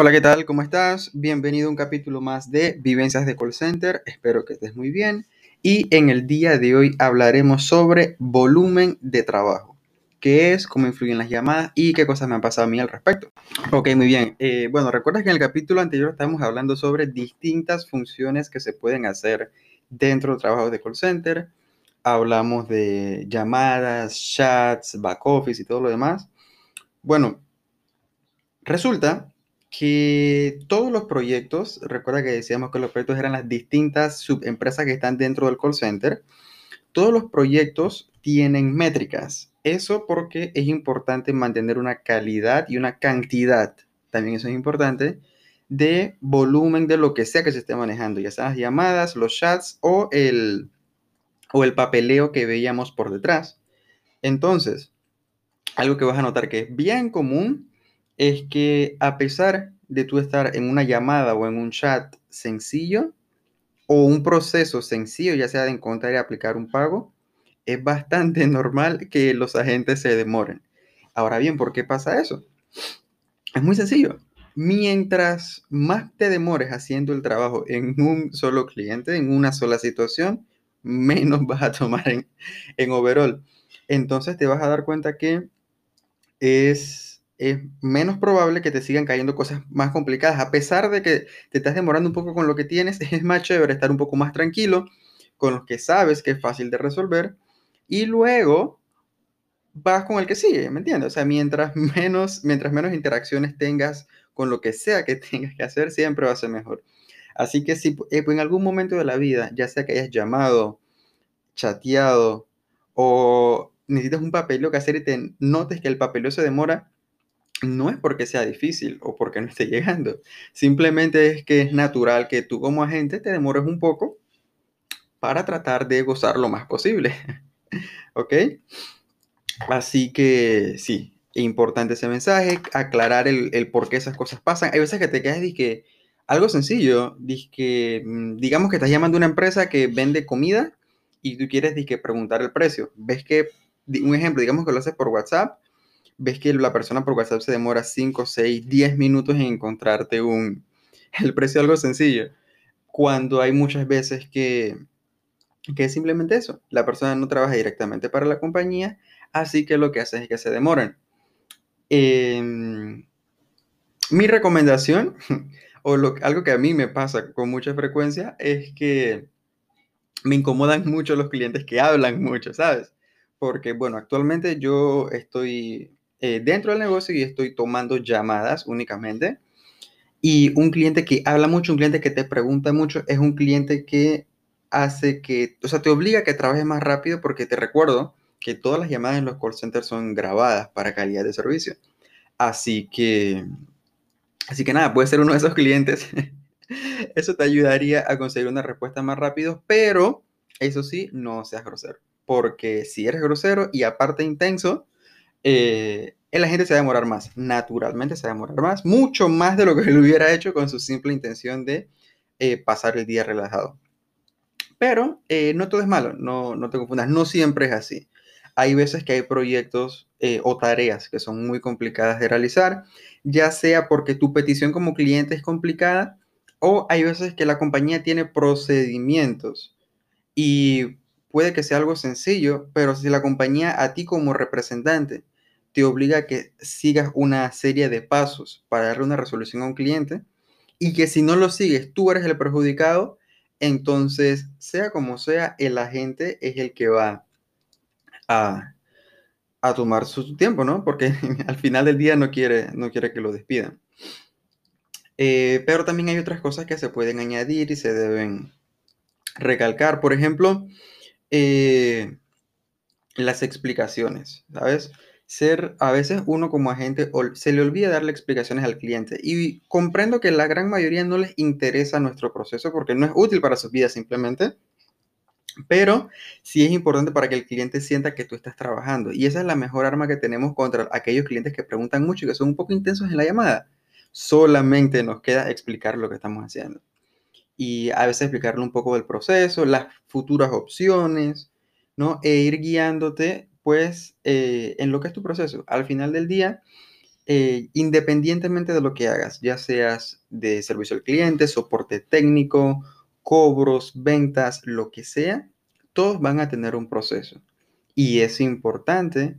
Hola, ¿qué tal? ¿Cómo estás? Bienvenido a un capítulo más de Vivencias de Call Center. Espero que estés muy bien. Y en el día de hoy hablaremos sobre volumen de trabajo. ¿Qué es? ¿Cómo influyen las llamadas? ¿Y qué cosas me han pasado a mí al respecto? Ok, muy bien. Eh, bueno, recuerdas que en el capítulo anterior estábamos hablando sobre distintas funciones que se pueden hacer dentro del trabajo de call center. Hablamos de llamadas, chats, back office y todo lo demás. Bueno, resulta que todos los proyectos, recuerda que decíamos que los proyectos eran las distintas subempresas que están dentro del call center, todos los proyectos tienen métricas. Eso porque es importante mantener una calidad y una cantidad, también eso es importante, de volumen de lo que sea que se esté manejando, ya sean las llamadas, los chats o el, o el papeleo que veíamos por detrás. Entonces, algo que vas a notar que es bien común es que a pesar de tú estar en una llamada o en un chat sencillo o un proceso sencillo, ya sea de encontrar y aplicar un pago, es bastante normal que los agentes se demoren. Ahora bien, ¿por qué pasa eso? Es muy sencillo. Mientras más te demores haciendo el trabajo en un solo cliente, en una sola situación, menos vas a tomar en, en overall. Entonces te vas a dar cuenta que es es menos probable que te sigan cayendo cosas más complicadas. A pesar de que te estás demorando un poco con lo que tienes, es más chévere estar un poco más tranquilo con los que sabes que es fácil de resolver y luego vas con el que sigue, ¿me entiendes? O sea, mientras menos, mientras menos interacciones tengas con lo que sea que tengas que hacer, siempre va a ser mejor. Así que si eh, en algún momento de la vida, ya sea que hayas llamado, chateado o necesitas un papeleo que hacer y te notes que el papeleo se demora, no es porque sea difícil o porque no esté llegando. Simplemente es que es natural que tú como agente te demores un poco para tratar de gozar lo más posible. ¿Ok? Así que sí, importante ese mensaje, aclarar el, por qué esas cosas pasan. Hay veces que te quedas y que algo sencillo, que, mm, digamos que estás llamando a una empresa que vende comida y tú quieres que preguntar el precio. Ves que, un ejemplo, digamos que lo haces por WhatsApp ves que la persona por WhatsApp se demora 5, 6, 10 minutos en encontrarte un, el precio algo sencillo, cuando hay muchas veces que, que es simplemente eso, la persona no trabaja directamente para la compañía, así que lo que hace es que se demoran. Em, mi recomendación, o algo que a mí me pasa con mucha frecuencia, es que me incomodan mucho los clientes que hablan mucho, ¿sabes? Porque, bueno, actualmente yo estoy eh, dentro del negocio y estoy tomando llamadas únicamente. Y un cliente que habla mucho, un cliente que te pregunta mucho, es un cliente que hace que, o sea, te obliga a que trabajes más rápido porque te recuerdo que todas las llamadas en los call centers son grabadas para calidad de servicio. Así que, así que nada, puede ser uno de esos clientes. Eso te ayudaría a conseguir una respuesta más rápido, pero eso sí, no seas grosero. Porque si eres grosero y aparte intenso, eh, la gente se va a demorar más, naturalmente se va a demorar más, mucho más de lo que él hubiera hecho con su simple intención de eh, pasar el día relajado. Pero eh, no todo es malo, no, no te confundas, no siempre es así. Hay veces que hay proyectos eh, o tareas que son muy complicadas de realizar, ya sea porque tu petición como cliente es complicada o hay veces que la compañía tiene procedimientos y puede que sea algo sencillo, pero si la compañía a ti como representante te obliga a que sigas una serie de pasos para darle una resolución a un cliente y que si no lo sigues tú eres el perjudicado, entonces sea como sea, el agente es el que va a, tomar su tiempo, ¿no? Porque al final del día no quiere, no quiere que lo despidan. Eh, pero también hay otras cosas que se pueden añadir y se deben recalcar. Por ejemplo, eh, las explicaciones, ¿sabes? Ser, a veces uno como agente se le olvida darle explicaciones al cliente y comprendo que la gran mayoría no les interesa nuestro proceso porque no es útil para sus vidas simplemente, pero sí es importante para que el cliente sienta que tú estás trabajando y esa es la mejor arma que tenemos contra aquellos clientes que preguntan mucho y que son un poco intensos en la llamada. Solamente nos queda explicar lo que estamos haciendo y a veces explicarle un poco del proceso, las futuras opciones, ¿no? E ir guiándote, pues, eh, en lo que es tu proceso. Al final del día, eh, independientemente de lo que hagas, ya seas de servicio al cliente, soporte técnico, cobros, ventas, lo que sea, todos van a tener un proceso. Y es importante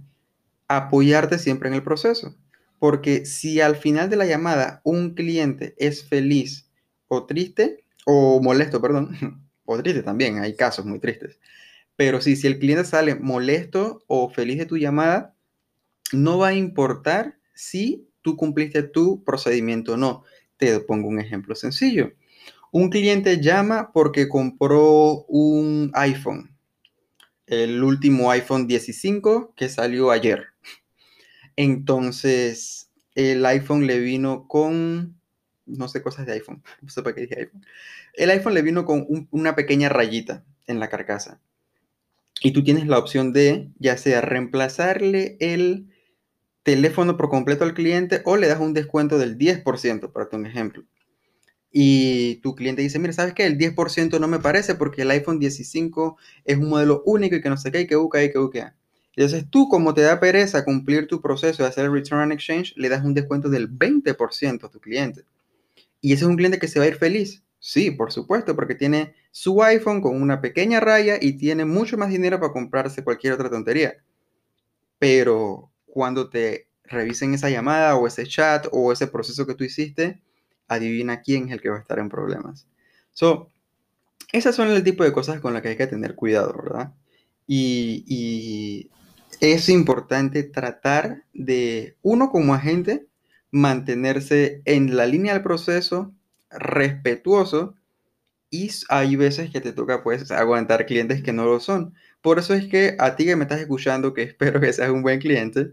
apoyarte siempre en el proceso. Porque si al final de la llamada un cliente es feliz o triste, o molesto, perdón, o triste también, hay casos muy tristes. Pero si, si el cliente sale molesto o feliz de tu llamada, no va a importar si tú cumpliste tu procedimiento o no. Te pongo un ejemplo sencillo. Un cliente llama porque compró un iPhone, el último iPhone 15 que salió ayer. Entonces, el iPhone le vino con, no sé cosas de iPhone, no sé para qué dije iPhone. El iPhone le vino con una pequeña rayita en la carcasa. Y tú tienes la opción de, ya sea reemplazarle el teléfono por completo al cliente o le das un descuento del 10%, para un ejemplo. Y tu cliente dice, mira, ¿sabes qué? El 10% no me parece porque el iPhone 15 es un modelo único y que no sé qué, y que busca y que busca. Entonces tú, como te da pereza cumplir tu proceso de hacer el Return and Exchange, le das un descuento del 20% a tu cliente. ¿Y ese es un cliente que se va a ir feliz? Sí, por supuesto, porque tiene su iPhone con una pequeña raya y tiene mucho más dinero para comprarse cualquier otra tontería. Pero cuando te revisen esa llamada o ese chat o ese proceso que tú hiciste, adivina quién es el que va a estar en problemas. So, esas son el tipo de cosas con las que hay que tener cuidado, ¿verdad? y es importante tratar de, uno como agente, mantenerse en la línea del proceso, respetuoso, y hay veces que te toca pues aguantar clientes que no lo son. Por eso es que a ti que me estás escuchando, que espero que seas un buen cliente,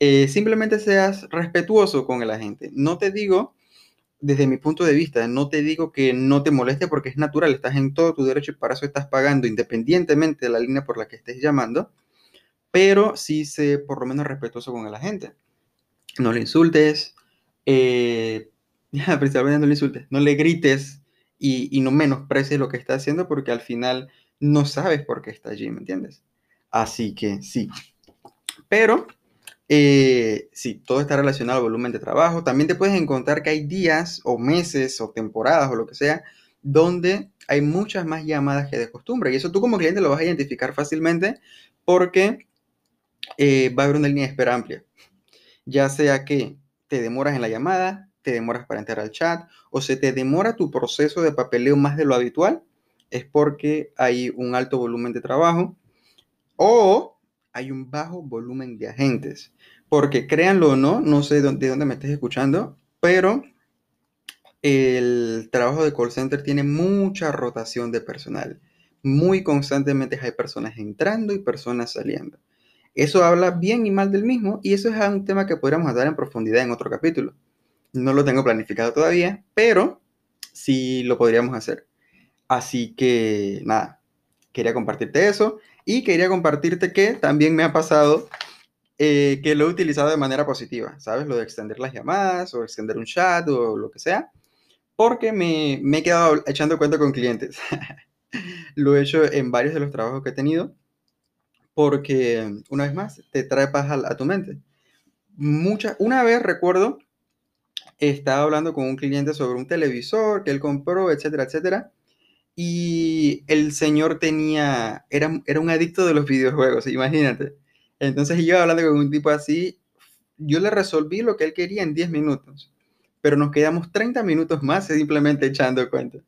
eh, simplemente seas respetuoso con el agente. No te digo, desde mi punto de vista, no te digo que no te moleste porque es natural, estás en todo tu derecho y para eso estás pagando independientemente de la línea por la que estés llamando pero sí sé por lo menos respetuoso con la gente. No le insultes, eh, principalmente no le insultes, no le grites y, no menosprecies lo que está haciendo porque al final no sabes por qué está allí, ¿me entiendes? Así que sí. Pero eh, sí, todo está relacionado al volumen de trabajo. También te puedes encontrar que hay días o meses o temporadas o lo que sea donde hay muchas más llamadas que de costumbre. Y eso tú como cliente lo vas a identificar fácilmente porque eh, va a haber una línea de espera amplia. Ya sea que te demoras en la llamada, te demoras para entrar al chat o se te demora tu proceso de papeleo más de lo habitual, es porque hay un alto volumen de trabajo o hay un bajo volumen de agentes. Porque créanlo o no, no sé de dónde me estés escuchando, pero el trabajo de call center tiene mucha rotación de personal. Muy constantemente hay personas entrando y personas saliendo. Eso habla bien y mal del mismo y eso es un tema que podríamos dar en profundidad en otro capítulo. No lo tengo planificado todavía, pero sí lo podríamos hacer. Así que nada, quería compartirte eso y quería compartirte que también me ha pasado eh, que lo he utilizado de manera positiva, ¿sabes? Lo de extender las llamadas o extender un chat o lo que sea, porque me, me he quedado echando cuenta con clientes. lo he hecho en varios de los trabajos que he tenido porque, una vez más, te trae paz a, tu mente. Mucha, una vez recuerdo, estaba hablando con un cliente sobre un televisor que él compró, etcétera, etcétera, y el señor tenía, era, era un adicto de los videojuegos, imagínate. Entonces yo hablando con un tipo así, yo le resolví lo que él quería en 10 minutos, pero nos quedamos 30 minutos más simplemente echando cuenta,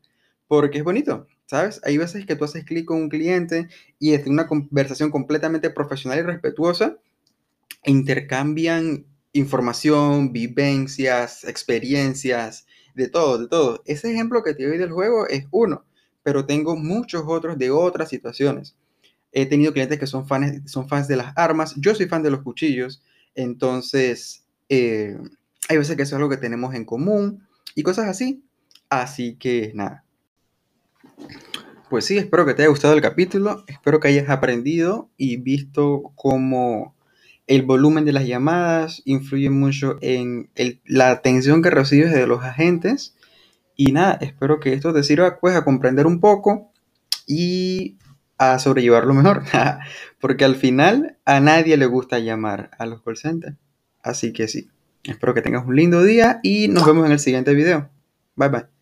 porque es bonito, ¿sabes? Hay veces que tú haces clic con un cliente y es una conversación completamente profesional y respetuosa, intercambian información, vivencias, experiencias, de todo, de todo. Ese ejemplo que te doy del juego es uno, pero tengo muchos otros de otras situaciones. He tenido clientes que son fans, son fans de las armas, yo soy fan de los cuchillos, entonces eh, hay veces que eso es algo que tenemos en común y cosas así. Así que nada, pues sí, espero que te haya gustado el capítulo, espero que hayas aprendido y visto cómo el volumen de las llamadas influye mucho en la atención que recibes de los agentes. Y nada, espero que esto te sirva pues a comprender un poco y a sobrellevarlo mejor. Porque al final a nadie le gusta llamar a los call centers. Así que sí, espero que tengas un lindo día y nos vemos en el siguiente video. Bye bye.